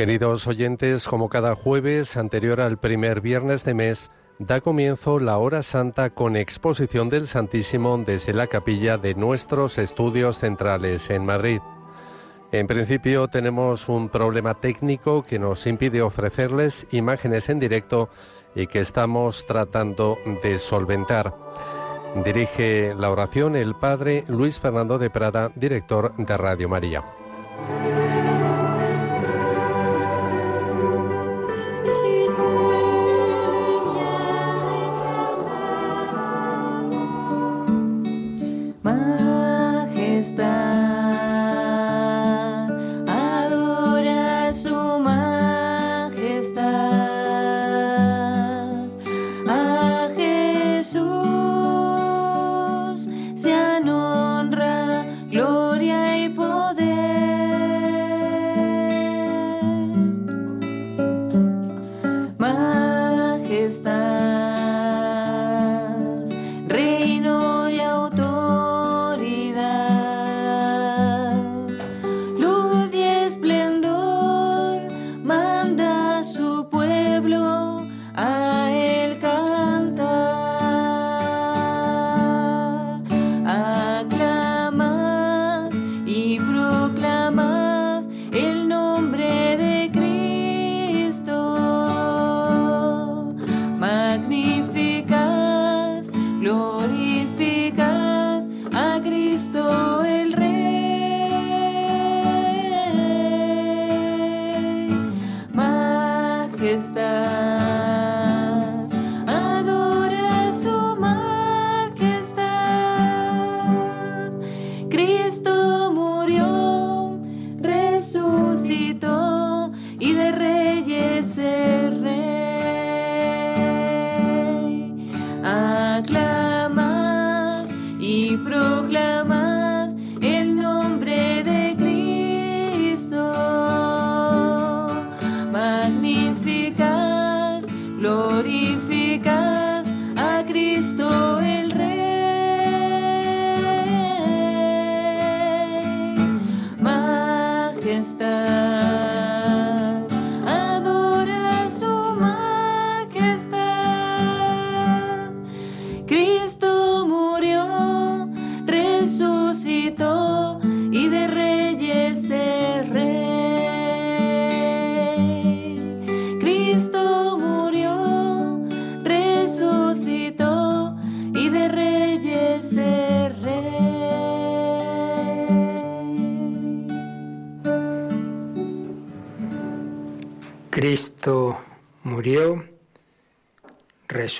Queridos oyentes, como cada jueves anterior al primer viernes de mes, da comienzo la hora santa con exposición del Santísimo desde la capilla de nuestros estudios centrales en Madrid. En principio tenemos un problema técnico que nos impide ofrecerles imágenes en directo y que estamos tratando de solventar. Dirige la oración el Padre Luis Fernando de Prada, director de Radio María.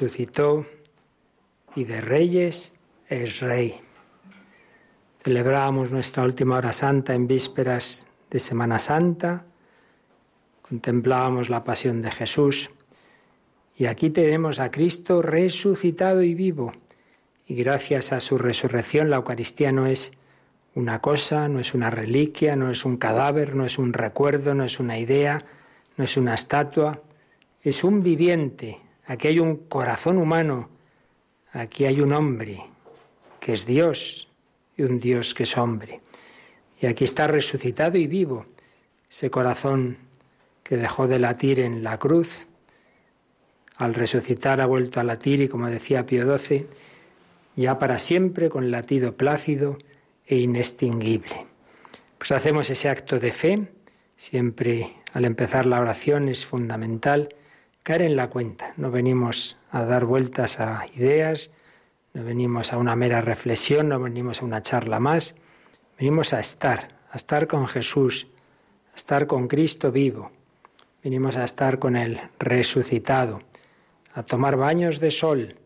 Resucitó y de reyes es rey. Celebrábamos nuestra última hora santa en vísperas de Semana Santa, contemplábamos la pasión de Jesús y aquí tenemos a Cristo resucitado y vivo. Y gracias a su resurrección la Eucaristía no es una cosa, no es una reliquia, no es un cadáver, no es un recuerdo, no es una idea, no es una estatua, es un viviente, Aquí hay un corazón humano, aquí hay un hombre que es Dios y un Dios que es hombre. Y aquí está resucitado y vivo ese corazón que dejó de latir en la cruz, al resucitar ha vuelto a latir y como decía Pío XII, ya para siempre con latido plácido e inextinguible. Pues hacemos ese acto de fe, siempre al empezar la oración es fundamental en la cuenta. No venimos a dar vueltas a ideas, no venimos a una mera reflexión, no venimos a una charla más, venimos a estar, a estar con Jesús, a estar con Cristo vivo, venimos a estar con el resucitado, a tomar baños de sol,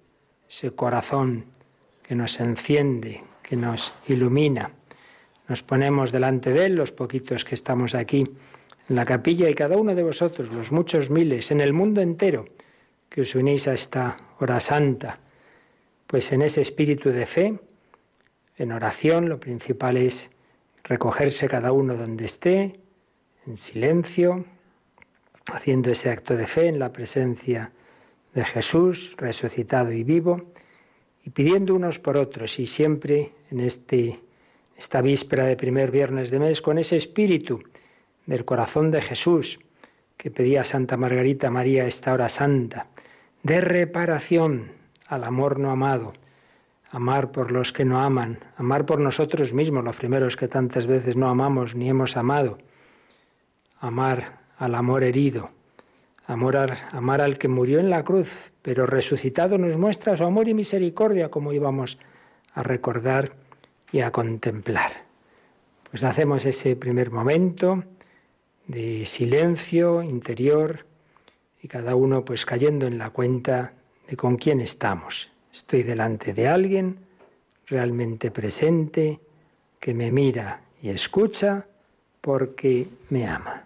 ese corazón que nos enciende, que nos ilumina. Nos ponemos delante de Él, los poquitos que estamos aquí, en la capilla y cada uno de vosotros, los muchos miles, en el mundo entero, que os unís a esta hora santa, pues en ese espíritu de fe, en oración, lo principal es recogerse cada uno donde esté, en silencio, haciendo ese acto de fe en la presencia de Jesús resucitado y vivo, y pidiendo unos por otros, y siempre en este, esta víspera de primer viernes de mes, con ese espíritu del corazón de Jesús, que pedía Santa Margarita María esta hora santa, de reparación al amor no amado, amar por los que no aman, amar por nosotros mismos, los primeros que tantas veces no amamos ni hemos amado, amar al amor herido, amar, amar al que murió en la cruz, pero resucitado nos muestra su amor y misericordia, como íbamos a recordar y a contemplar. Pues hacemos ese primer momento de silencio interior y cada uno pues cayendo en la cuenta de con quién estamos. Estoy delante de alguien realmente presente que me mira y escucha porque me ama.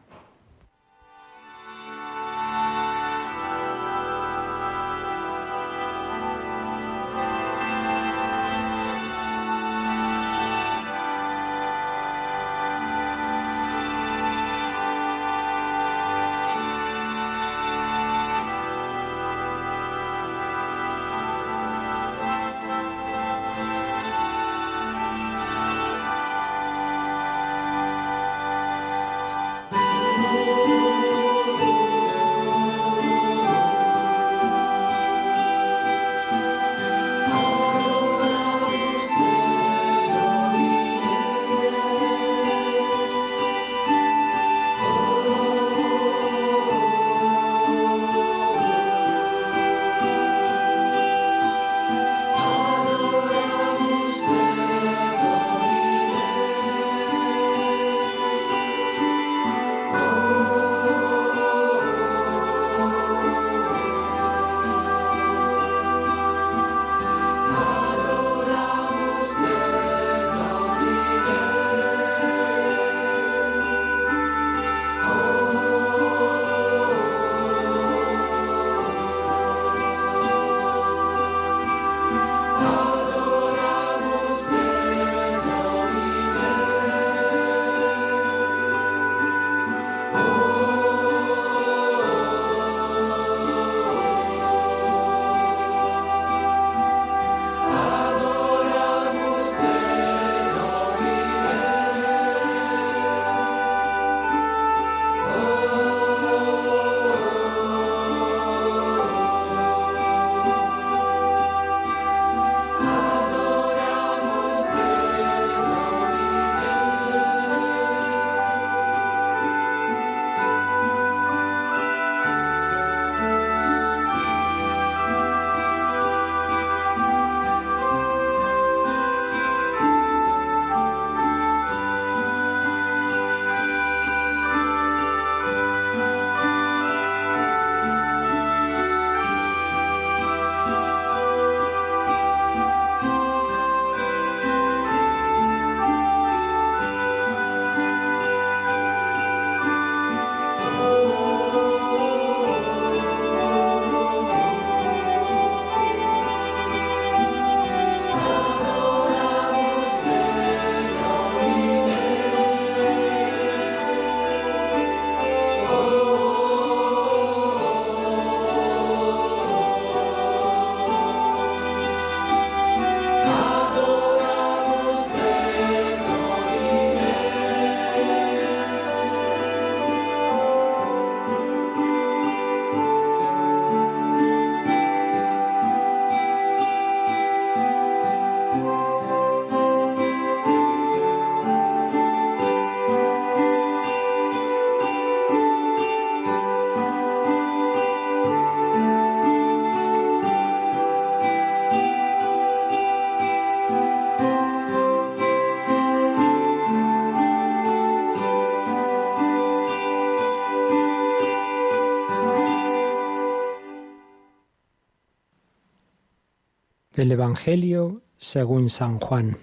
Del Evangelio según San Juan.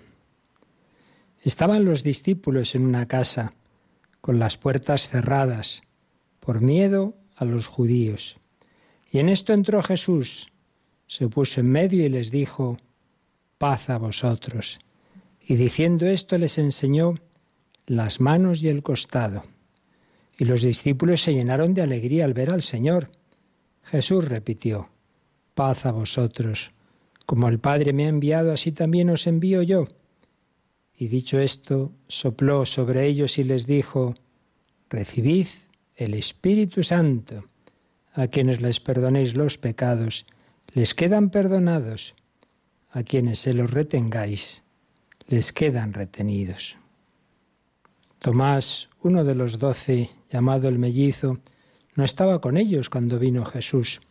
Estaban los discípulos en una casa, con las puertas cerradas, por miedo a los judíos. Y en esto entró Jesús, se puso en medio y les dijo, paz a vosotros. Y diciendo esto les enseñó las manos y el costado. Y los discípulos se llenaron de alegría al ver al Señor. Jesús repitió, paz a vosotros. Como el Padre me ha enviado, así también os envío yo. Y dicho esto, sopló sobre ellos y les dijo, Recibid el Espíritu Santo. A quienes les perdonéis los pecados, les quedan perdonados. A quienes se los retengáis, les quedan retenidos. Tomás, uno de los doce, llamado el mellizo, no estaba con ellos cuando vino Jesús.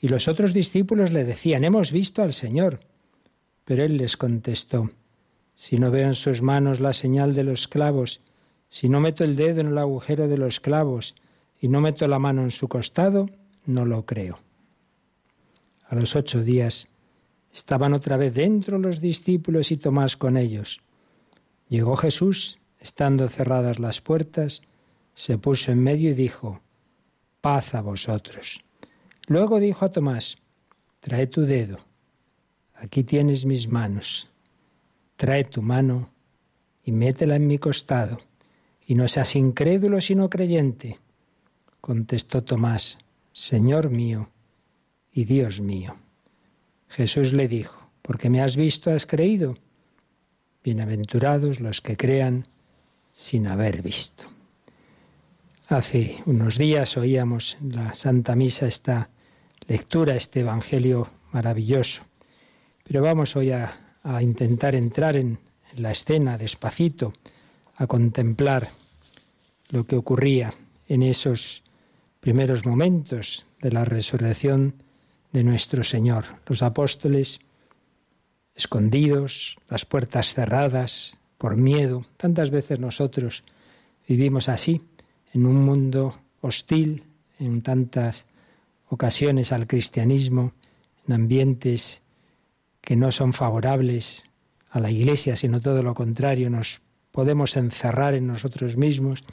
Y los otros discípulos le decían, hemos visto al Señor. Pero él les contestó, si no veo en sus manos la señal de los clavos, si no meto el dedo en el agujero de los clavos y no meto la mano en su costado, no lo creo. A los ocho días estaban otra vez dentro los discípulos y Tomás con ellos. Llegó Jesús, estando cerradas las puertas, se puso en medio y dijo, paz a vosotros. Luego dijo a Tomás, trae tu dedo, aquí tienes mis manos, trae tu mano y métela en mi costado, y no seas incrédulo sino creyente. Contestó Tomás, Señor mío y Dios mío. Jesús le dijo, porque me has visto, has creído. Bienaventurados los que crean sin haber visto. Hace unos días oíamos la Santa Misa esta lectura, este Evangelio maravilloso. Pero vamos hoy a, intentar entrar en, en la escena despacito, a contemplar lo que ocurría en esos primeros momentos de la resurrección de nuestro Señor. Los apóstoles escondidos, las puertas cerradas, por miedo. Tantas veces nosotros vivimos así, en un mundo hostil, en tantas ocasiones al cristianismo, en ambientes que no son favorables a la Iglesia, sino todo lo contrario, nos podemos encerrar en nosotros mismos,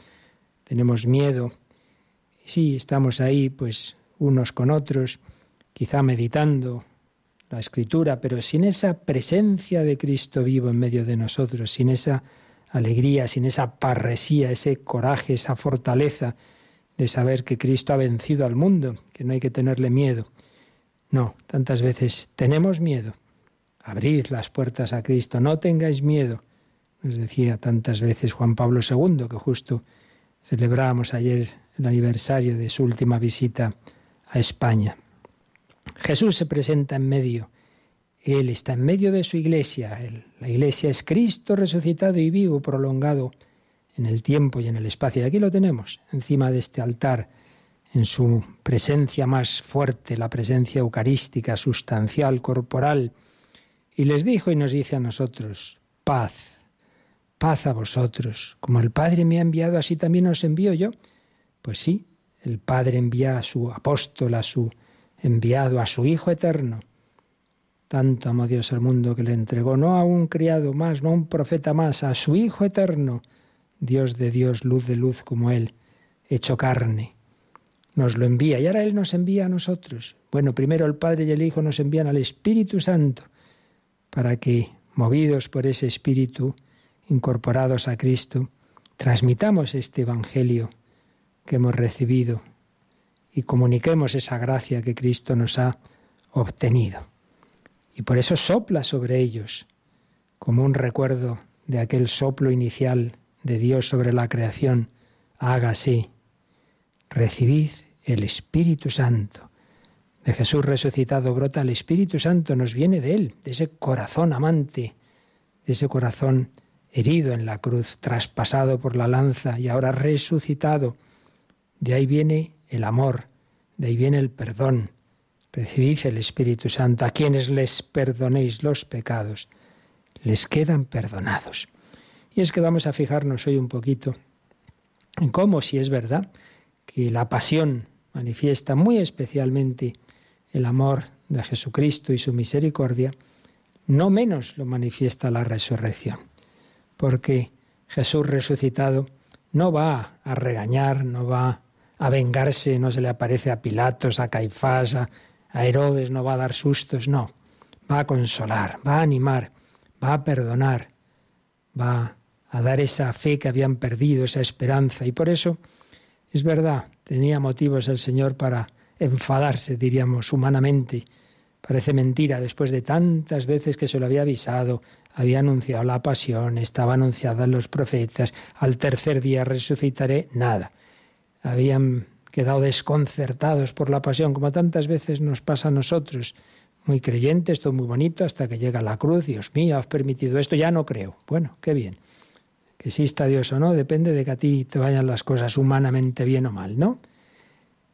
tenemos miedo. Y sí, estamos ahí, pues, unos con otros, quizá meditando la escritura, pero sin esa presencia de Cristo vivo en medio de nosotros, sin esa alegría, sin esa parresía, ese coraje, esa fortaleza de saber que Cristo ha vencido al mundo, que no hay que tenerle miedo. No, tantas veces tenemos miedo. Abrid las puertas a Cristo, no tengáis miedo. Nos decía tantas veces Juan Pablo II, que justo celebrábamos ayer el aniversario de su última visita a España. Jesús se presenta en medio. Él está en medio de su iglesia. la iglesia es Cristo resucitado y vivo, prolongado en el tiempo y en el espacio. Y aquí lo tenemos, encima de este altar, en su presencia más fuerte, la presencia eucarística, sustancial, corporal. Y les dijo y nos dice a nosotros, paz, paz a vosotros. Como el Padre me ha enviado, así también os envío yo. Pues sí, el Padre envía a su apóstol, a su enviado a su Hijo eterno. Tanto amó Dios al mundo que le entregó no a un criado más, no a un profeta más, a su Hijo eterno, Dios de Dios, luz de luz como Él, hecho carne. Nos lo envía y ahora Él nos envía a nosotros. Bueno, primero el Padre y el Hijo nos envían al Espíritu Santo para que, movidos por ese Espíritu, incorporados a Cristo, transmitamos este Evangelio que hemos recibido y comuniquemos esa gracia que Cristo nos ha obtenido. Y por eso sopla sobre ellos, como un recuerdo de aquel soplo inicial de Dios sobre la creación, hágase, recibid el Espíritu Santo. De Jesús resucitado brota el Espíritu Santo, nos viene de Él, de ese corazón amante, de ese corazón herido en la cruz, traspasado por la lanza y ahora resucitado. De ahí viene el amor, de ahí viene el perdón. Recibid el Espíritu Santo. A quienes les perdonéis los pecados, les quedan perdonados. Y es que vamos a fijarnos hoy un poquito en cómo, si es verdad, que la pasión manifiesta muy especialmente el amor de Jesucristo y su misericordia, no menos lo manifiesta la resurrección. Porque Jesús resucitado no va a regañar, no va a vengarse, no se le aparece a Pilatos, a Caifás, a, Herodes, no va a dar sustos, no. Va a consolar, va a animar, va a perdonar, va a dar esa fe que habían perdido, esa esperanza. Y por eso, es verdad, tenía motivos el Señor para enfadarse, diríamos, humanamente. Parece mentira, después de tantas veces que se lo había avisado, había anunciado la pasión, estaba anunciada en los profetas, al tercer día resucitaré, nada habían quedado desconcertados por la pasión, como tantas veces nos pasa a nosotros. Muy creyentes, todo muy bonito, hasta que llega la cruz, Dios mío, has permitido esto, ya no creo. Bueno, qué bien. Que exista Dios o no, depende de que a ti te vayan las cosas humanamente bien o mal, ¿no?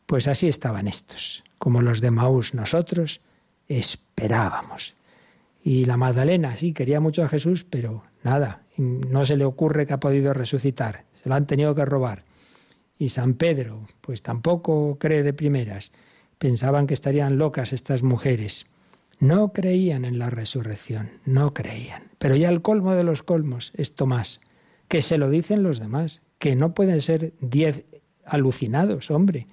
Pues así estaban estos, como los de Maús, nosotros esperábamos. Y la Magdalena, sí, quería mucho a Jesús, pero nada, no se le ocurre que ha podido resucitar, se lo han tenido que robar. Y San Pedro, pues tampoco cree de primeras. Pensaban que estarían locas estas mujeres. No creían en la resurrección, no creían. Pero ya el colmo de los colmos es Tomás, que se lo dicen los demás, que no pueden ser diez alucinados, hombre.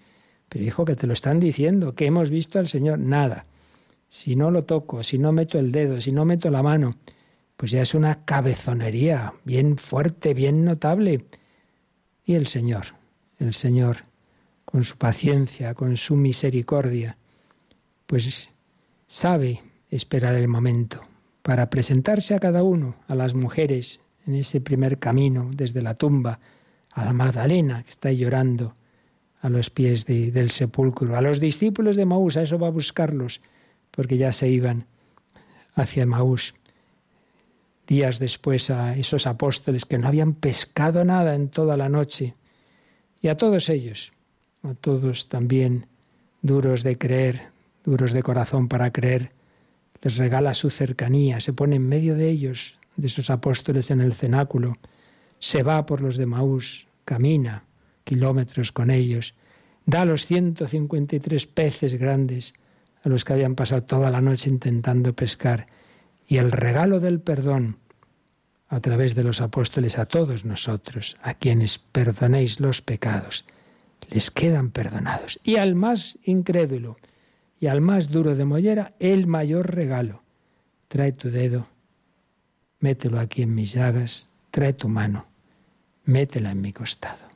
Pero hijo, que te lo están diciendo, que hemos visto al Señor, nada. Si no lo toco, si no meto el dedo, si no meto la mano, pues ya es una cabezonería bien fuerte, bien notable. Y el Señor, el Señor, con su paciencia, con su misericordia, pues sabe esperar el momento para presentarse a cada uno, a las mujeres, en ese primer camino desde la tumba, a la Magdalena que está llorando, a los pies del sepulcro, a los discípulos de Maús, a eso va a buscarlos, porque ya se iban hacia Maús. Días después a esos apóstoles que no habían pescado nada en toda la noche, y a todos ellos, a todos también duros de creer, duros de corazón para creer, les regala su cercanía, se pone en medio de ellos, de esos apóstoles en el cenáculo, se va por los de Maús, camina, kilómetros con ellos, da los 153 peces grandes a los que habían pasado toda la noche intentando pescar, y el regalo del perdón a través de los apóstoles a todos nosotros, a quienes perdonéis los pecados, les quedan perdonados. Y al más incrédulo y al más duro de mollera, el mayor regalo. Trae tu dedo, mételo aquí en mis llagas, trae tu mano, métela en mi costado.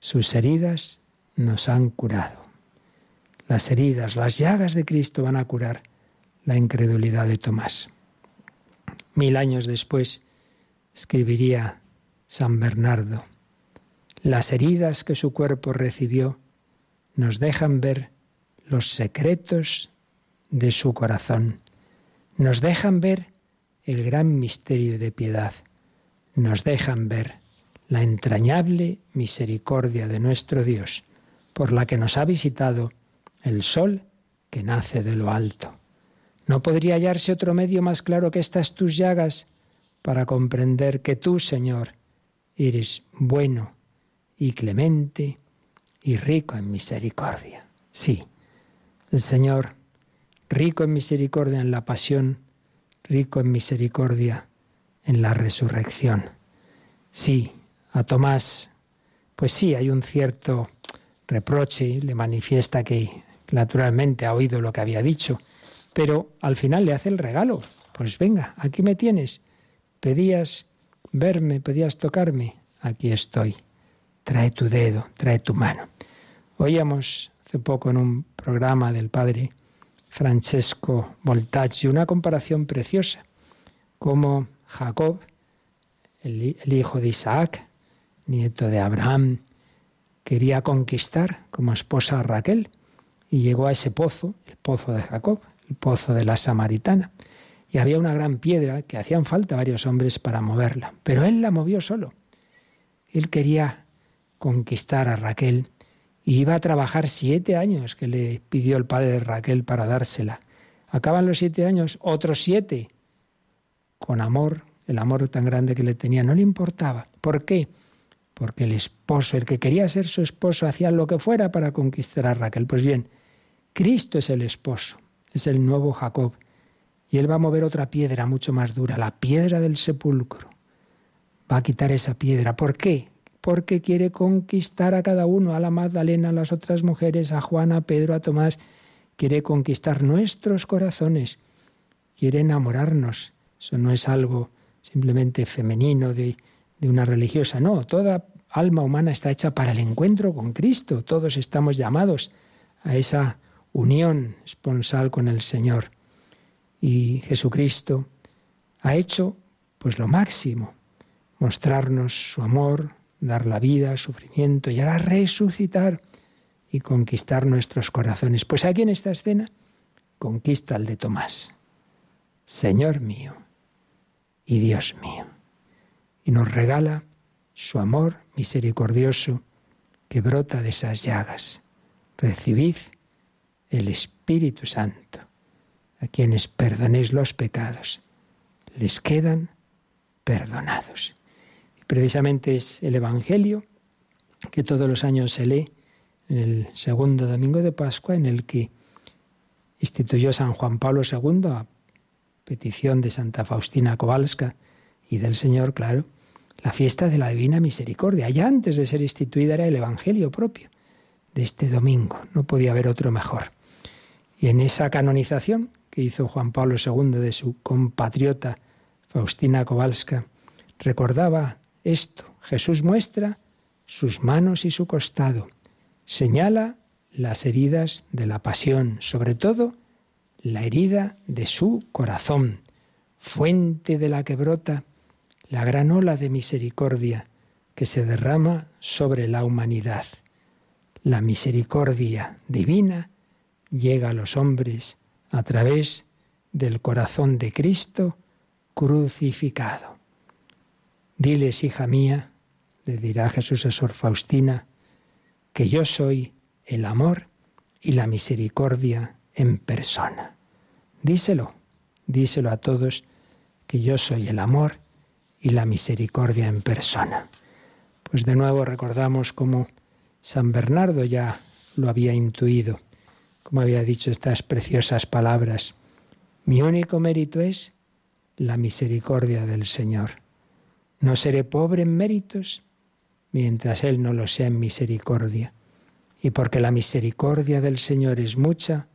Sus heridas nos han curado. Las heridas, las llagas de Cristo van a curar la incredulidad de Tomás. Mil años después escribiría San Bernardo, las heridas que su cuerpo recibió nos dejan ver los secretos de su corazón, nos dejan ver el gran misterio de piedad, nos dejan ver la entrañable misericordia de nuestro Dios, por la que nos ha visitado el sol que nace de lo alto. No podría hallarse otro medio más claro que estas tus llagas para comprender que tú, Señor, eres bueno y clemente y rico en misericordia. Sí, el Señor, rico en misericordia en la pasión, rico en misericordia en la resurrección. Sí, a Tomás, pues sí, hay un cierto reproche, le manifiesta que naturalmente ha oído lo que había dicho, pero al final le hace el regalo. Pues venga, aquí me tienes. Pedías verme, pedías tocarme, aquí estoy. Trae tu dedo, trae tu mano. Oíamos hace poco en un programa del padre Francesco Voltaggi una comparación preciosa, como Jacob, el hijo de Isaac, nieto de Abraham, quería conquistar como esposa a Raquel y llegó a ese pozo, el pozo de Jacob, el pozo de la Samaritana. Y había una gran piedra que hacían falta varios hombres para moverla, pero él la movió solo. Él quería conquistar a Raquel y iba a trabajar siete años que le pidió el padre de Raquel para dársela. Acaban los siete años, otros siete, con amor, el amor tan grande que le tenía, no le importaba. ¿Por qué? Porque el esposo, el que quería ser su esposo, hacía lo que fuera para conquistar a Raquel. Pues bien, Cristo es el esposo es el nuevo Jacob. Y él va a mover otra piedra mucho más dura, la piedra del sepulcro. Va a quitar esa piedra. ¿Por qué? Porque quiere conquistar a cada uno, a la Magdalena, a las otras mujeres, a Juana, a Pedro, a Tomás. Quiere conquistar nuestros corazones. Quiere enamorarnos. Eso no es algo simplemente femenino de, una religiosa. No, toda alma humana está hecha para el encuentro con Cristo. Todos estamos llamados a esa unión esponsal con el Señor. Y Jesucristo ha hecho pues lo máximo, mostrarnos su amor, dar la vida, sufrimiento y ahora resucitar y conquistar nuestros corazones. Pues aquí en esta escena conquista el de Tomás. Señor mío y Dios mío. Y nos regala su amor misericordioso que brota de esas llagas. Recibid el Espíritu Santo. A quienes perdonéis los pecados, les quedan perdonados. Precisamente es el Evangelio que todos los años se lee en el segundo domingo de Pascua, en el que instituyó San Juan Pablo II a petición de Santa Faustina Kowalska y del Señor, claro, la fiesta de la Divina Misericordia. Ya antes de ser instituida era el Evangelio propio de este domingo. No podía haber otro mejor. Y en esa canonización que hizo Juan Pablo II de su compatriota Faustina Kowalska, recordaba esto. Jesús muestra sus manos y su costado. Señala las heridas de la pasión, sobre todo la herida de su corazón, fuente de la que brota la gran ola de misericordia que se derrama sobre la humanidad. La misericordia divina llega a los hombres a través del corazón de Cristo crucificado. Diles, hija mía, le dirá Jesús a Sor Faustina, que yo soy el amor y la misericordia en persona. Díselo, díselo a todos que yo soy el amor y la misericordia en persona. Pues de nuevo recordamos cómo San Bernardo ya lo había intuido, como había dicho estas preciosas palabras. Mi único mérito es la misericordia del Señor. No seré pobre en méritos mientras Él no lo sea en misericordia. Y porque la misericordia del Señor es mucha,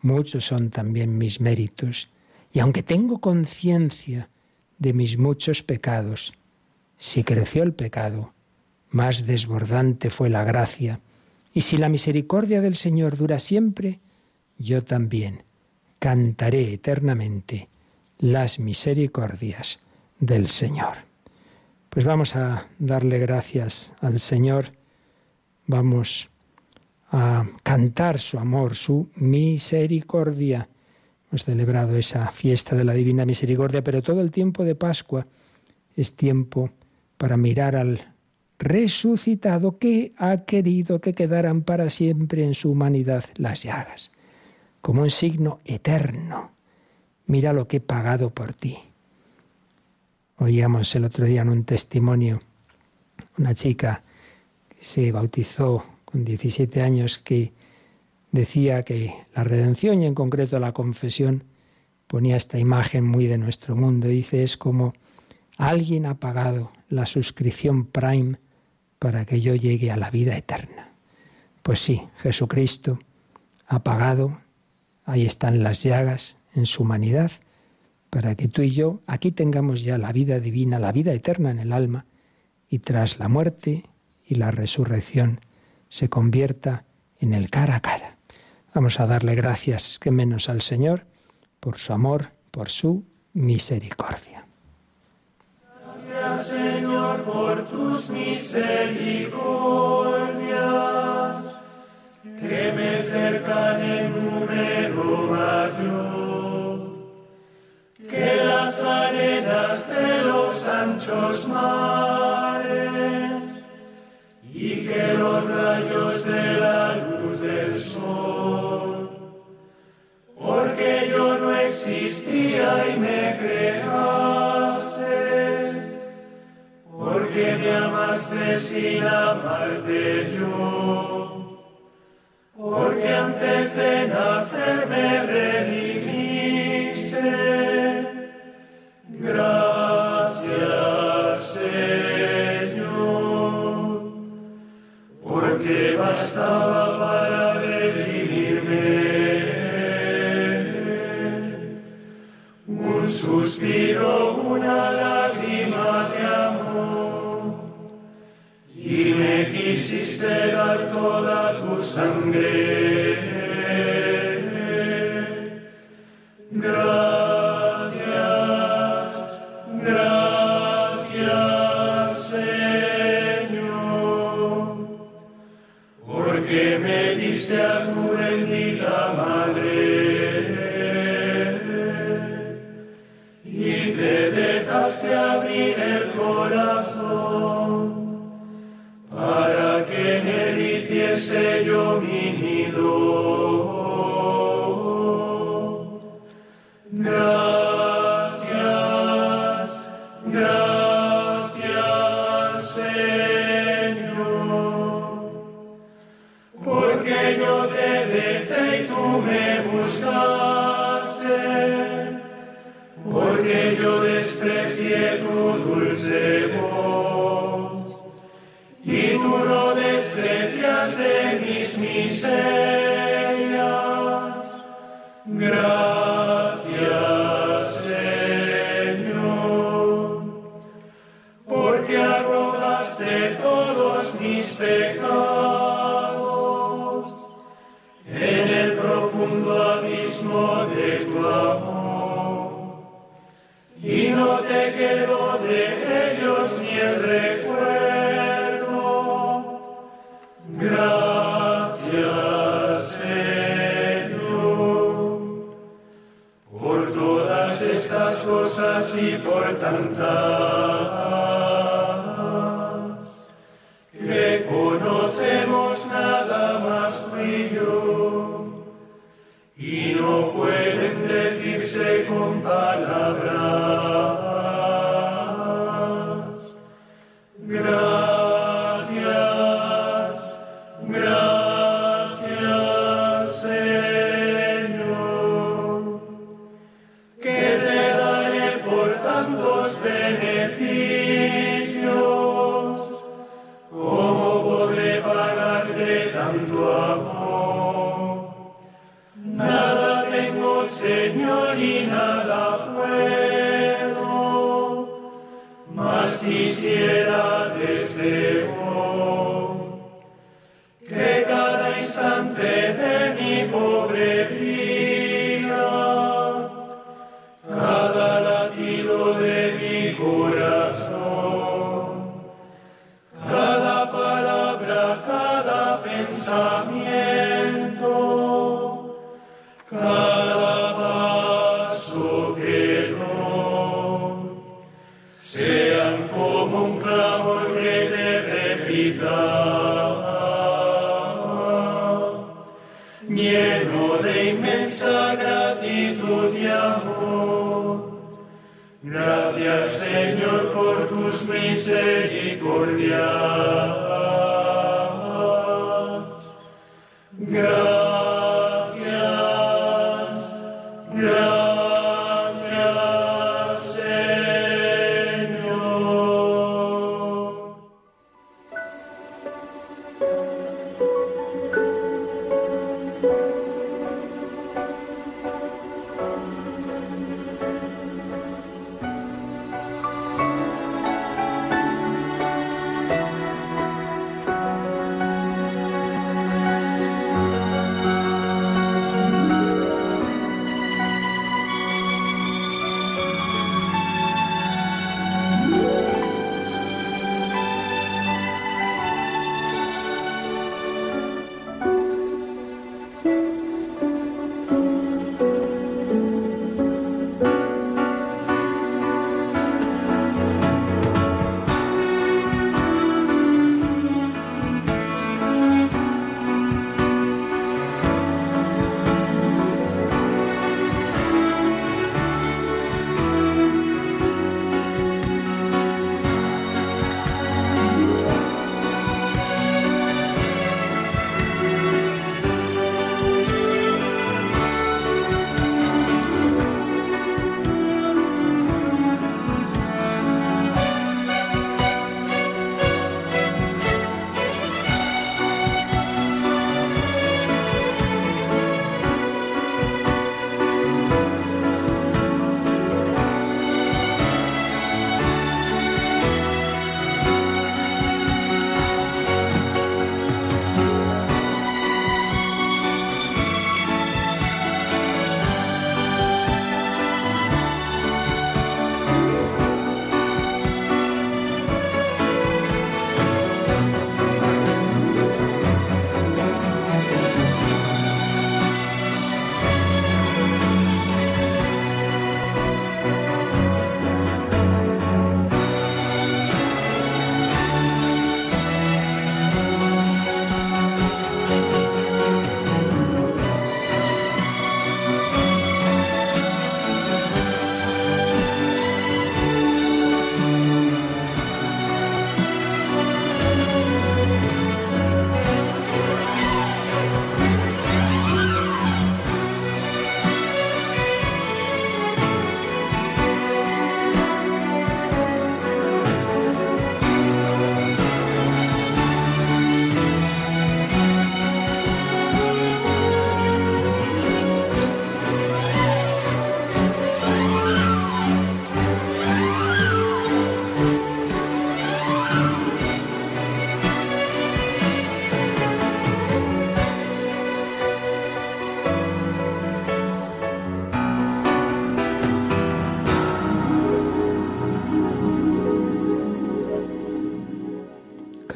muchos son también mis méritos. Y aunque tengo conciencia de mis muchos pecados. Si creció el pecado, más desbordante fue la gracia. Y si la misericordia del Señor dura siempre, yo también cantaré eternamente las misericordias del Señor. Pues vamos a darle gracias al Señor, vamos a cantar su amor, su misericordia. Hemos celebrado esa fiesta de la Divina Misericordia, pero todo el tiempo de Pascua es tiempo para mirar al resucitado que ha querido que quedaran para siempre en su humanidad las llagas, como un signo eterno. Mira lo que he pagado por ti. Oíamos el otro día en un testimonio una chica que se bautizó con 17 años que decía que la redención y en concreto la confesión ponía esta imagen muy de nuestro mundo. Dice, es como alguien ha pagado la suscripción Prime para que yo llegue a la vida eterna. Pues sí, Jesucristo ha pagado, ahí están las llagas en su humanidad, para que tú y yo aquí tengamos ya la vida divina, la vida eterna en el alma, y tras la muerte y la resurrección se convierta en el cara a cara. Vamos a darle gracias, que menos al Señor, por su amor, por su misericordia. Gracias, Señor, por tus misericordias, que me cercan en anchos mares y que los rayos de la luz del sol. Porque yo no existía y me creaste, porque me amaste sin amarte yo, porque antes de nacer me redimiste.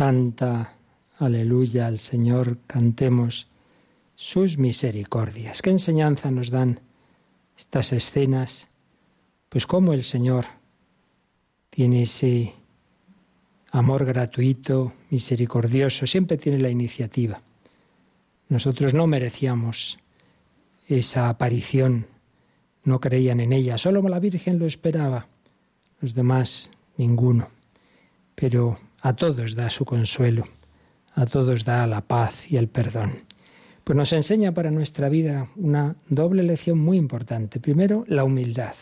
Canta, aleluya al Señor, cantemos sus misericordias. ¿Qué enseñanza nos dan estas escenas? Pues cómo el Señor tiene ese amor gratuito, misericordioso, siempre tiene la iniciativa. Nosotros no merecíamos esa aparición, no creían en ella, solo la Virgen lo esperaba, los demás ninguno. Pero a todos da su consuelo, a todos da la paz y el perdón. Pues nos enseña para nuestra vida una doble lección muy importante. Primero, la humildad.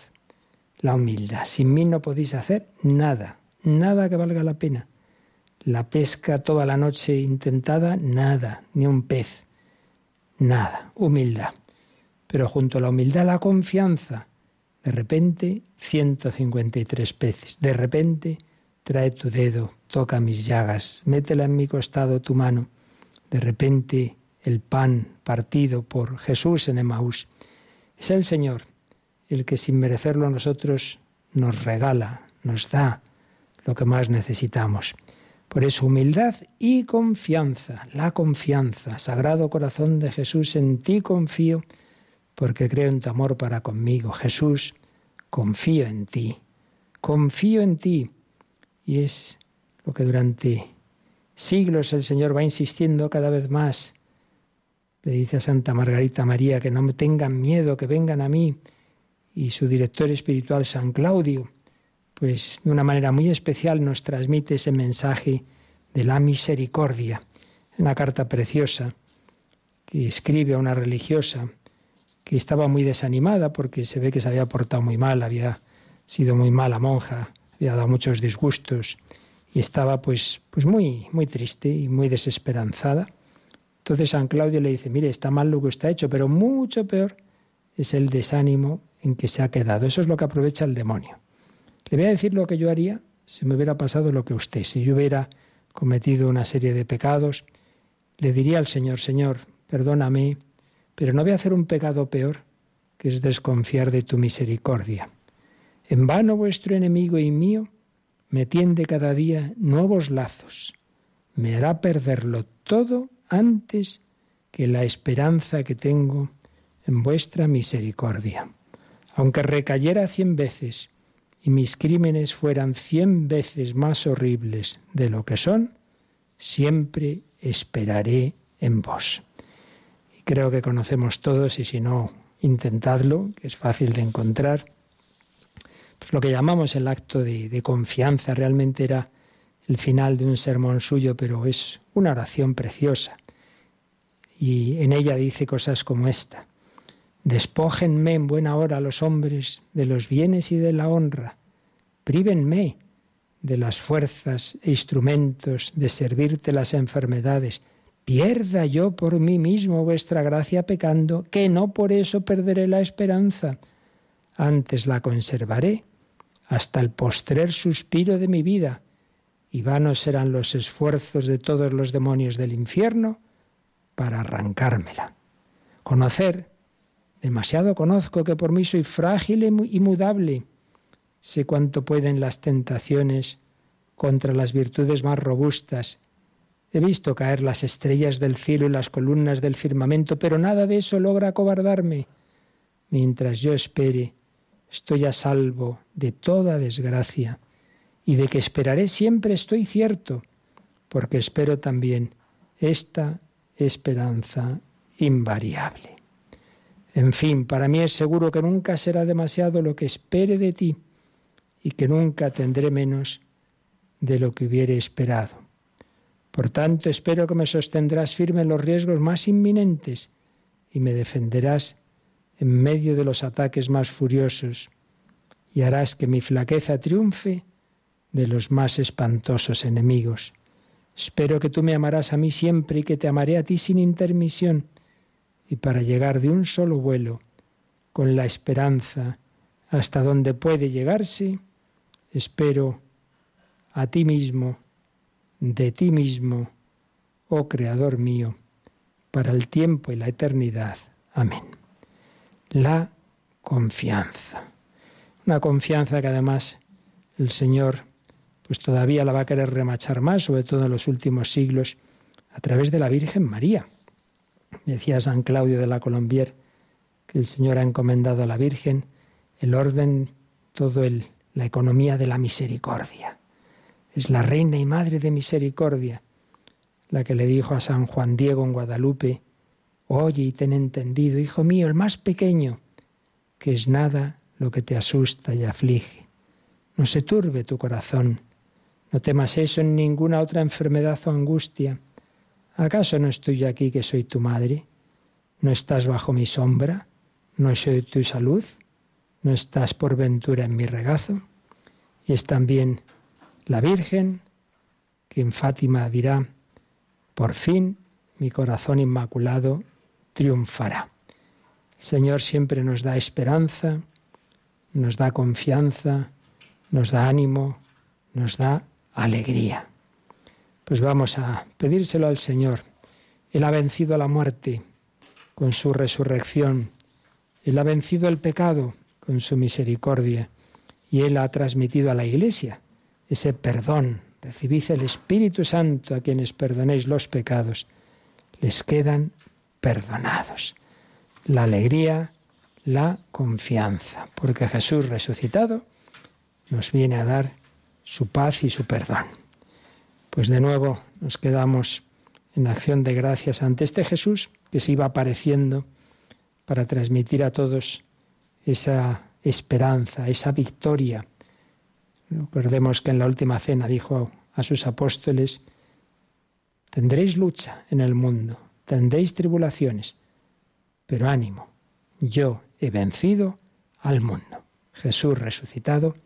La humildad. Sin mí no podéis hacer nada, nada que valga la pena. La pesca toda la noche intentada, nada, ni un pez. Nada, humildad. Pero junto a la humildad, la confianza. De repente, 153 peces. De repente, trae tu dedo, toca mis llagas, métela en mi costado tu mano. De repente, el pan partido por Jesús en Emaús. Es el Señor el que sin merecerlo a nosotros nos regala, nos da lo que más necesitamos. Por eso humildad y confianza, la confianza. Sagrado corazón de Jesús, en ti confío porque creo en tu amor para conmigo. Jesús, confío en ti, confío en ti. Y es lo que durante siglos el Señor va insistiendo cada vez más le dice a Santa Margarita María que no me tengan miedo, que vengan a mí. Y su director espiritual, San Claudio, pues de una manera muy especial nos transmite ese mensaje de la misericordia. Una carta preciosa que escribe a una religiosa que estaba muy desanimada porque se ve que se había portado muy mal, había sido muy mala monja, había dado muchos disgustos y estaba pues, pues muy, muy triste y muy desesperanzada. Entonces San Claudio le dice, mire, está mal lo que usted ha hecho, pero mucho peor es el desánimo en que se ha quedado. Eso es lo que aprovecha el demonio. Le voy a decir lo que yo haría si me hubiera pasado lo que usted, si yo hubiera cometido una serie de pecados, le diría al Señor, Señor, perdóname, pero no voy a hacer un pecado peor, que es desconfiar de tu misericordia. En vano vuestro enemigo y mío me tiende cada día nuevos lazos, me hará perderlo todo antes que la esperanza que tengo en vuestra misericordia. Aunque recayera cien veces y mis crímenes fueran cien veces más horribles de lo que son, siempre esperaré en vos. Y creo que conocemos todos, y si no, intentadlo, que es fácil de encontrar, pues lo que llamamos el acto de, de confianza realmente era el final de un sermón suyo, pero es una oración preciosa y en ella dice cosas como esta. Despójenme en buena hora los hombres de los bienes y de la honra. Prívenme de las fuerzas e instrumentos de servirte las enfermedades. Pierda yo por mí mismo vuestra gracia pecando, que no por eso perderé la esperanza. Antes la conservaré hasta el postrer suspiro de mi vida, y vanos serán los esfuerzos de todos los demonios del infierno para arrancármela. Conocer, demasiado conozco que por mí soy frágil y mudable. Sé cuánto pueden las tentaciones contra las virtudes más robustas. He visto caer las estrellas del cielo y las columnas del firmamento, pero nada de eso logra acobardarme. Mientras yo espere, estoy a salvo de toda desgracia, y de que esperaré siempre estoy cierto, porque espero también esta esperanza invariable. En fin, para mí es seguro que nunca será demasiado lo que espere de ti y que nunca tendré menos de lo que hubiere esperado. Por tanto, espero que me sostendrás firme en los riesgos más inminentes y me defenderás en medio de los ataques más furiosos y harás que mi flaqueza triunfe de los más espantosos enemigos. Espero que tú me amarás a mí siempre y que te amaré a ti sin intermisión. Y para llegar de un solo vuelo, con la esperanza hasta donde puede llegarse, espero a ti mismo, de ti mismo, oh Creador mío, para el tiempo y la eternidad. Amén. La confianza. Una confianza que además el Señor pues todavía la va a querer remachar más, sobre todo en los últimos siglos, a través de la Virgen María. Decía San Claudio de la Colombier que el Señor ha encomendado a la Virgen el orden, todo el, la economía de la misericordia. Es la reina y madre de misericordia, la que le dijo a San Juan Diego en Guadalupe, Oye y ten entendido, hijo mío, el más pequeño, que es nada lo que te asusta y aflige. No se turbe tu corazón, no temas eso en ninguna otra enfermedad o angustia. ¿Acaso no estoy aquí que soy tu madre? ¿No estás bajo mi sombra? ¿No soy tu salud? ¿No estás por ventura en mi regazo? Y es también la Virgen que en Fátima dirá, por fin mi corazón inmaculado triunfará. El Señor siempre nos da esperanza, nos da confianza, nos da ánimo, nos da alegría. Pues vamos a pedírselo al Señor. Él ha vencido la muerte con su resurrección. Él ha vencido el pecado con su misericordia. Y Él ha transmitido a la Iglesia ese perdón. Recibid el Espíritu Santo a quienes perdonéis los pecados. Les quedan perdonados. La alegría, la confianza, porque Jesús resucitado nos viene a dar su paz y su perdón. Pues de nuevo nos quedamos en acción de gracias ante este Jesús que se iba apareciendo para transmitir a todos esa esperanza, esa victoria. Recordemos que en la última cena dijo a sus apóstoles, tendréis lucha en el mundo, tendréis tribulaciones, pero ánimo, yo he vencido al mundo. Jesús resucitado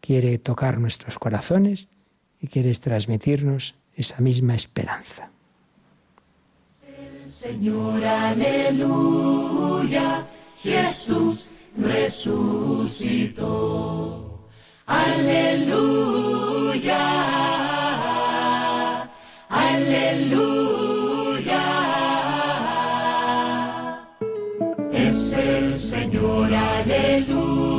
quiere tocar nuestros corazones y quiere transmitirnos esa misma esperanza. Señor, aleluya, Jesús resucitó. Aleluya, aleluya. Señor, aleluya,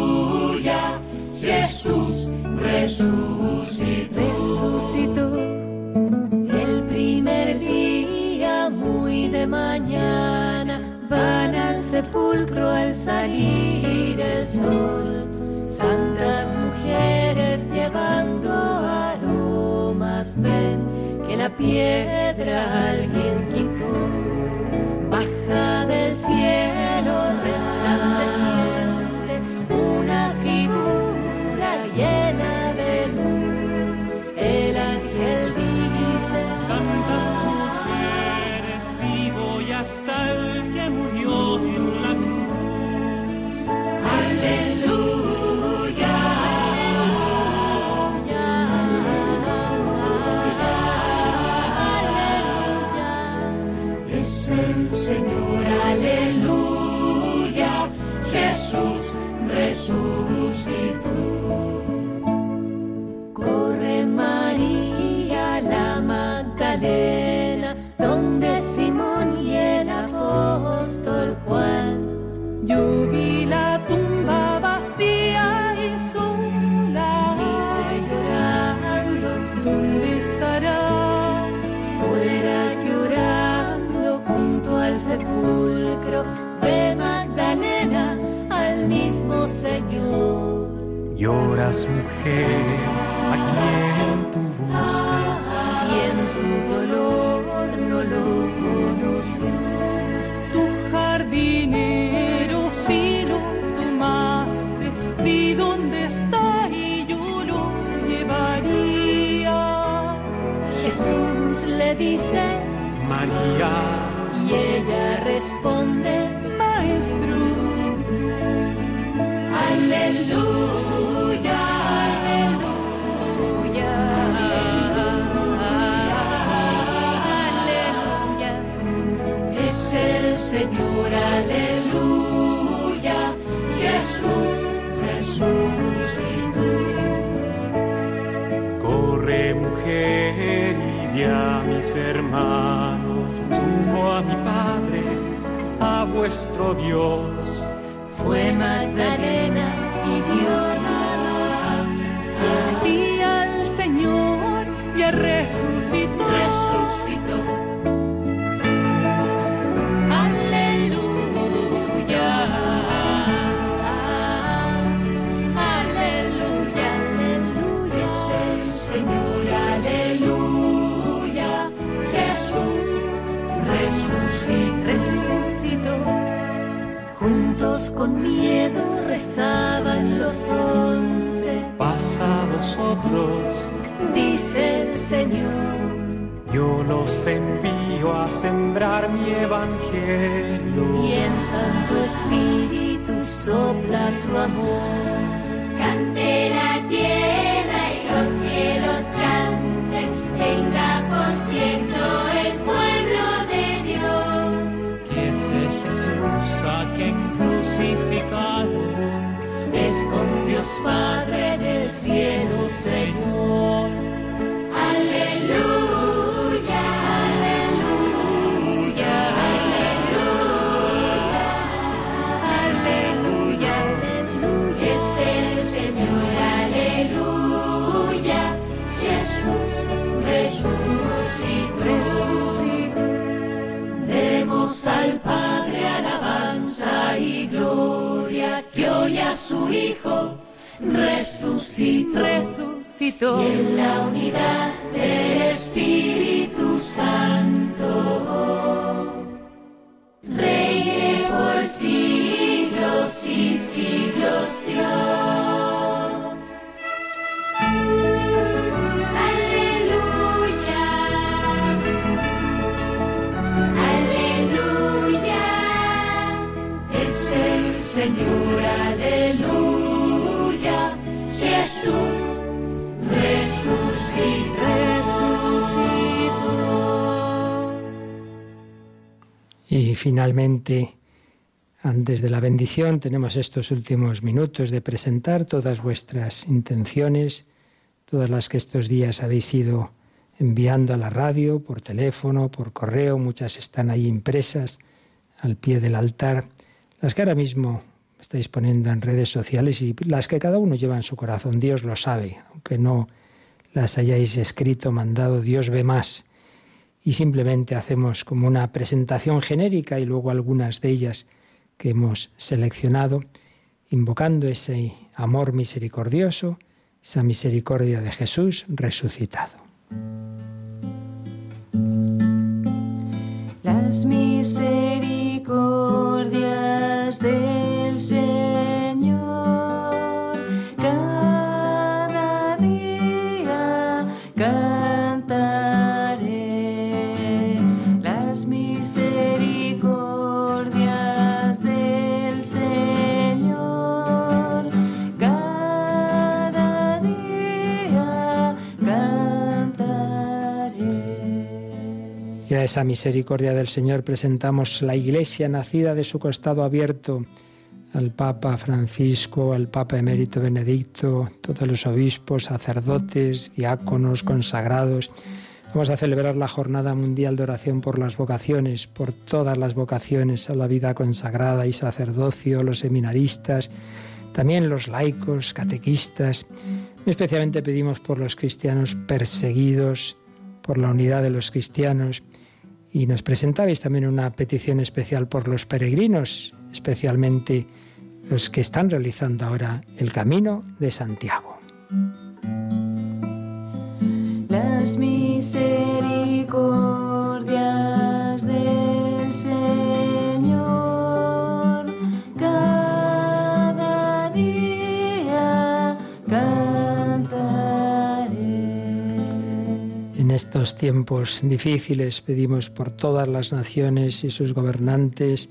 Jesús resucitó. Resucitó el primer día muy de mañana. Van al sepulcro al salir el sol. Santas mujeres llevando aromas ven que la piedra alguien quitó. Baja del cielo hasta el que murió en la cruz. aleluya, es el Señor, aleluya, Jesús resucitó. Sepulcro, ve Magdalena al mismo Señor. Lloras mujer, a quien tú buscas. Y en su dolor no lo conoció. Tu jardinero, si lo tomaste, di dónde está y yo lo llevaría. Jesús le dice María, y ella responde, Maestro, Aleluya, aleluya, aleluya. es el Señor, aleluya, Jesús resucitó. corre mujer y di a mis hermanos, subo a mi vuestro Dios. Fue Magdalena y dio la. Y al Señor ya resucitó. Resucitó. Con miedo rezaban los once. Pasa a vosotros, dice el Señor. Yo los envío a sembrar mi evangelio. Y en Santo Espíritu sopla su amor. Su Hijo resucitó, resucitó. Y en la unidad del Espíritu Santo reine por siglos y siglos Dios. Señor, aleluya, Jesús resucitó. Y finalmente, antes de la bendición, tenemos estos últimos minutos de presentar todas vuestras intenciones, todas las que estos días habéis ido enviando a la radio, por teléfono, por correo, muchas están ahí impresas al pie del altar las que ahora mismo estáis poniendo en redes sociales y las que cada uno lleva en su corazón, Dios lo sabe, aunque no las hayáis escrito, mandado, Dios ve más. Y simplemente hacemos como una presentación genérica y luego algunas de ellas que hemos seleccionado, invocando ese amor misericordioso, esa misericordia de Jesús resucitado. Las misericordias del esa misericordia del Señor presentamos la Iglesia nacida de su costado abierto al Papa Francisco, al Papa Emérito Benedicto, todos los obispos, sacerdotes, diáconos, consagrados. Vamos a celebrar la Jornada Mundial de Oración por las vocaciones, por todas las vocaciones a la vida consagrada y sacerdocio, los seminaristas, también los laicos, catequistas. Especialmente pedimos por los cristianos perseguidos, por la unidad de los cristianos. Y nos presentabais también una petición especial por los peregrinos, especialmente los que están realizando ahora el camino de Santiago. Las misericordias estos tiempos difíciles pedimos por todas las naciones y sus gobernantes,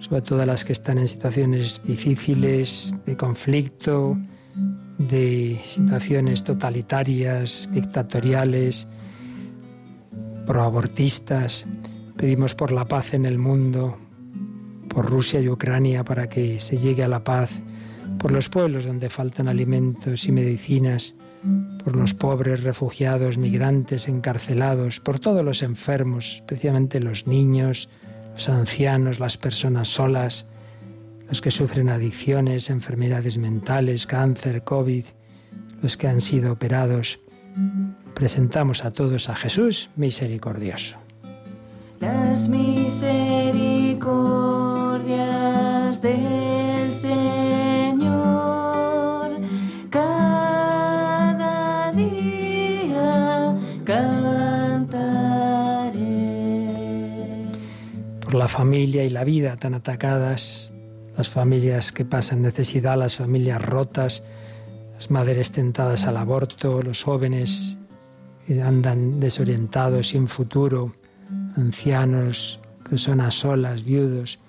sobre todo las que están en situaciones difíciles, de conflicto, de situaciones totalitarias, dictatoriales, proabortistas. Pedimos por la paz en el mundo, por Rusia y Ucrania para que se llegue a la paz, por los pueblos donde faltan alimentos y medicinas, por los pobres, refugiados, migrantes, encarcelados, por todos los enfermos, especialmente los niños, los ancianos, las personas solas, los que sufren adicciones, enfermedades mentales, cáncer, COVID, los que han sido operados. presentamos a todos a Jesús misericordioso. Las misericordias del la familia y la vida tan atacadas, las familias que pasan necesidad, las familias rotas, las madres tentadas al aborto, los jóvenes que andan desorientados, sin futuro, ancianos, personas solas, viudos,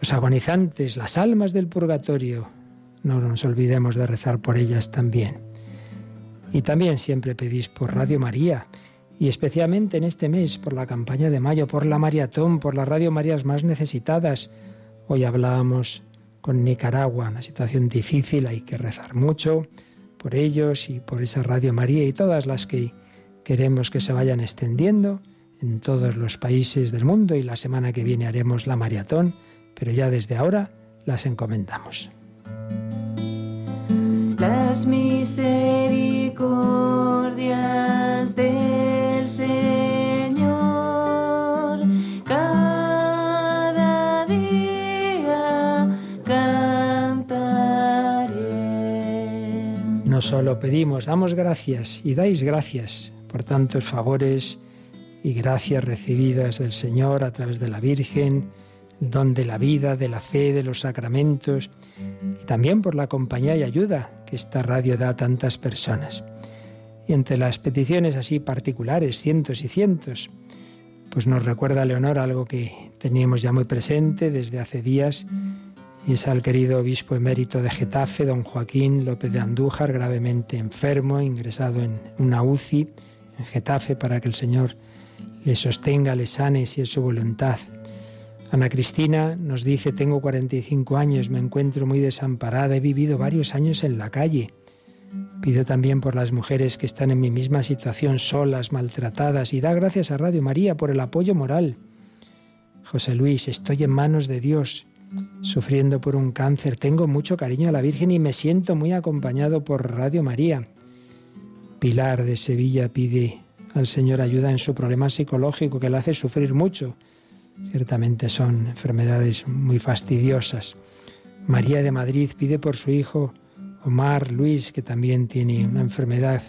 los agonizantes, las almas del purgatorio. No nos olvidemos de rezar por ellas también. Y también siempre pedís por Radio María, y especialmente en este mes por la campaña de mayo, por la maratón, por las Radio Marías más necesitadas. Hoy hablábamos con Nicaragua, una situación difícil, hay que rezar mucho por ellos y por esa Radio María y todas las que queremos que se vayan extendiendo en todos los países del mundo y la semana que viene haremos la maratón, pero ya desde ahora las encomendamos. Las misericordias No solo pedimos, damos gracias y dais gracias por tantos favores y gracias recibidas del Señor a través de la Virgen, el don de la vida, de la fe, de los sacramentos y también por la compañía y ayuda que esta radio da a tantas personas. Y entre las peticiones así particulares, cientos y cientos, pues nos recuerda Leonor algo que teníamos ya muy presente desde hace días, es al querido obispo emérito de Getafe, don Joaquín López de Andújar, gravemente enfermo, ingresado en una UCI en Getafe para que el Señor le sostenga, le sane si es su voluntad. Ana Cristina nos dice, tengo 45 años, me encuentro muy desamparada, he vivido varios años en la calle. Pido también por las mujeres que están en mi misma situación, solas, maltratadas, y da gracias a Radio María por el apoyo moral. José Luis, estoy en manos de Dios, sufriendo por un cáncer, tengo mucho cariño a la Virgen y me siento muy acompañado por Radio María. Pilar de Sevilla pide al Señor ayuda en su problema psicológico que le hace sufrir mucho. Ciertamente son enfermedades muy fastidiosas. María de Madrid pide por su hijo Omar Luis, que también tiene una enfermedad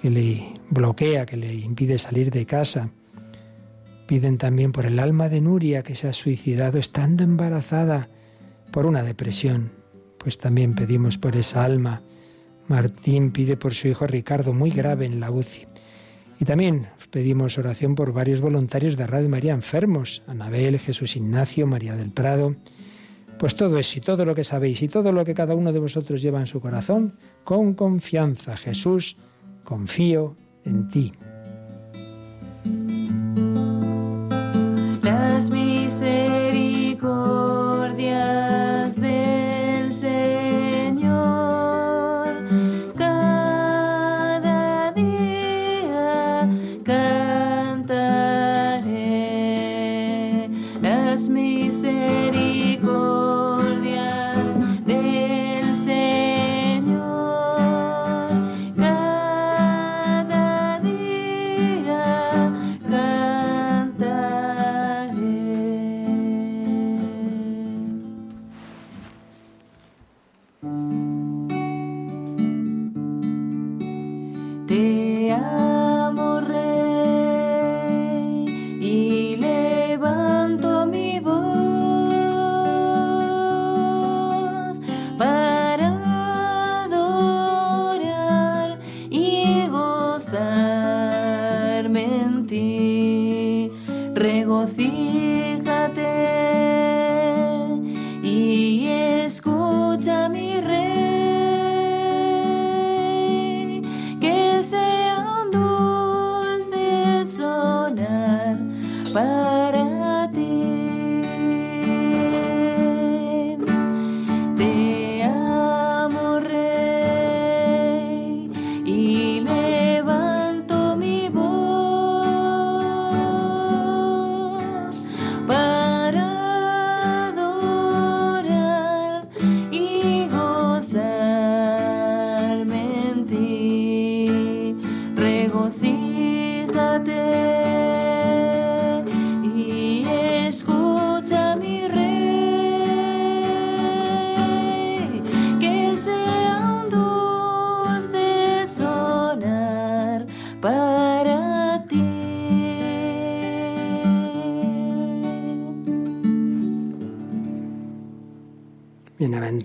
que le bloquea, que le impide salir de casa. Piden también por el alma de Nuria, que se ha suicidado estando embarazada por una depresión. Pues también pedimos por esa alma. Martín pide por su hijo Ricardo, muy grave en la UCI. Y también pedimos oración por varios voluntarios de Radio María enfermos, Anabel, Jesús Ignacio, María del Prado. Pues todo eso y todo lo que sabéis y todo lo que cada uno de vosotros lleva en su corazón, con confianza, Jesús, confío en ti.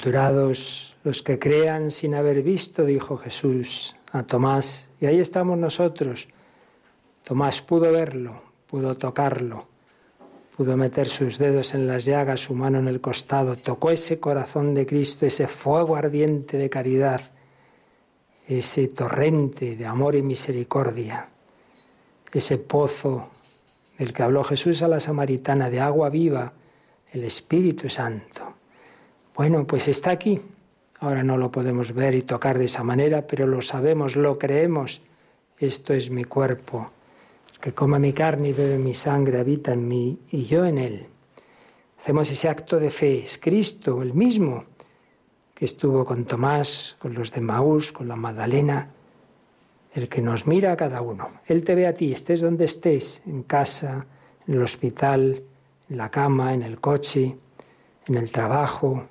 Los que crean sin haber visto, dijo Jesús a Tomás. Y ahí estamos nosotros. Tomás pudo verlo, pudo tocarlo, pudo meter sus dedos en las llagas, su mano en el costado, tocó ese corazón de Cristo, ese fuego ardiente de caridad, ese torrente de amor y misericordia, ese pozo del que habló Jesús a la samaritana de agua viva, el Espíritu Santo. Bueno, pues está aquí. Ahora no lo podemos ver y tocar de esa manera, pero lo sabemos, lo creemos. Esto es mi cuerpo, que come mi carne y bebe mi sangre, habita en mí y yo en él. Hacemos ese acto de fe. Es Cristo, el mismo, que estuvo con Tomás, con los de Maús, con la Magdalena, el que nos mira a cada uno. Él te ve a ti, estés donde estés, en casa, en el hospital, en la cama, en el coche, en el trabajo,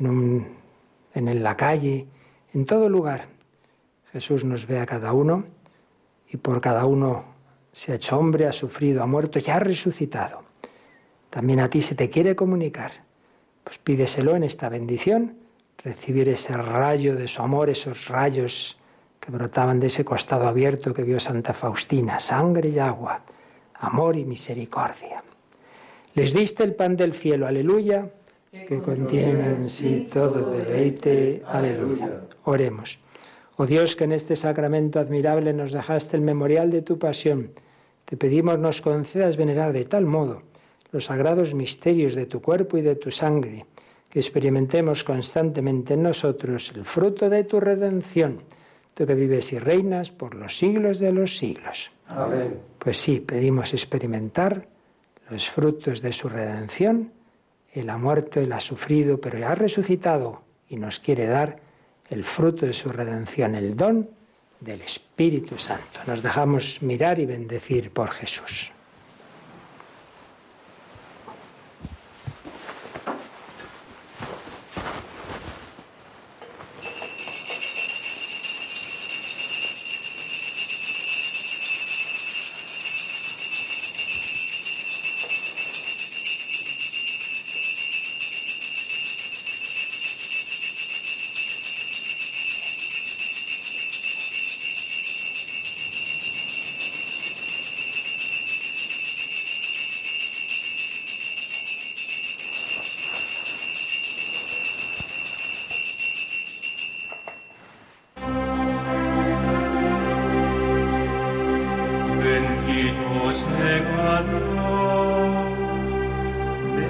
en, la calle, en todo lugar. Jesús nos ve a cada uno y por cada uno se ha hecho hombre, ha sufrido, ha muerto y ha resucitado. También a ti se te quiere comunicar. Pues pídeselo en esta bendición, recibir ese rayo de su amor, esos rayos que brotaban de ese costado abierto que vio Santa Faustina, sangre y agua, amor y misericordia. Les diste el pan del cielo, aleluya que contiene en sí todo deleite. Aleluya. Oremos. Oh Dios, que en este sacramento admirable nos dejaste el memorial de tu pasión, te pedimos nos concedas venerar de tal modo los sagrados misterios de tu cuerpo y de tu sangre, que experimentemos constantemente en nosotros el fruto de tu redención, tú que vives y reinas por los siglos de los siglos. Amén. Pues sí, pedimos experimentar los frutos de su redención él ha muerto, Él ha sufrido, pero ha resucitado y nos quiere dar el fruto de su redención, el don del Espíritu Santo. Nos dejamos mirar y bendecir por Jesús.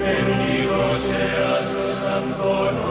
Bendito seas, oh Santo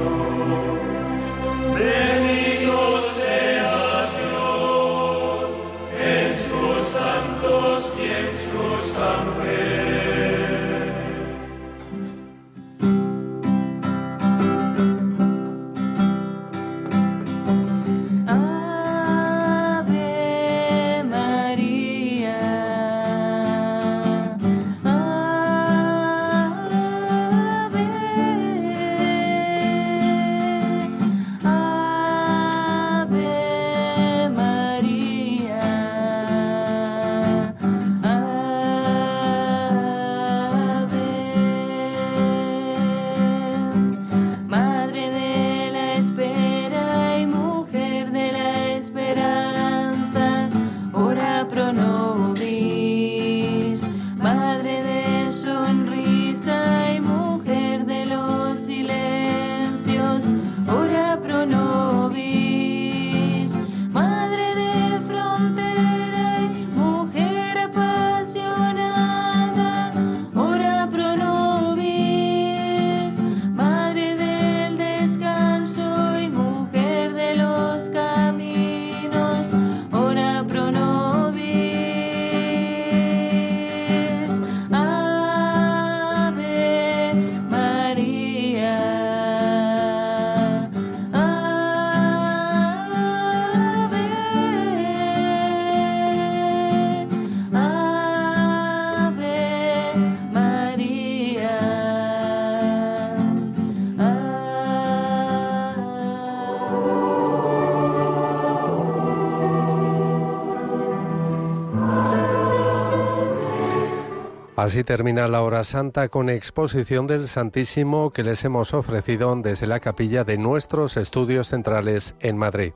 soul. Así termina la hora santa con exposición del Santísimo que les hemos ofrecido desde la capilla de nuestros estudios centrales en Madrid.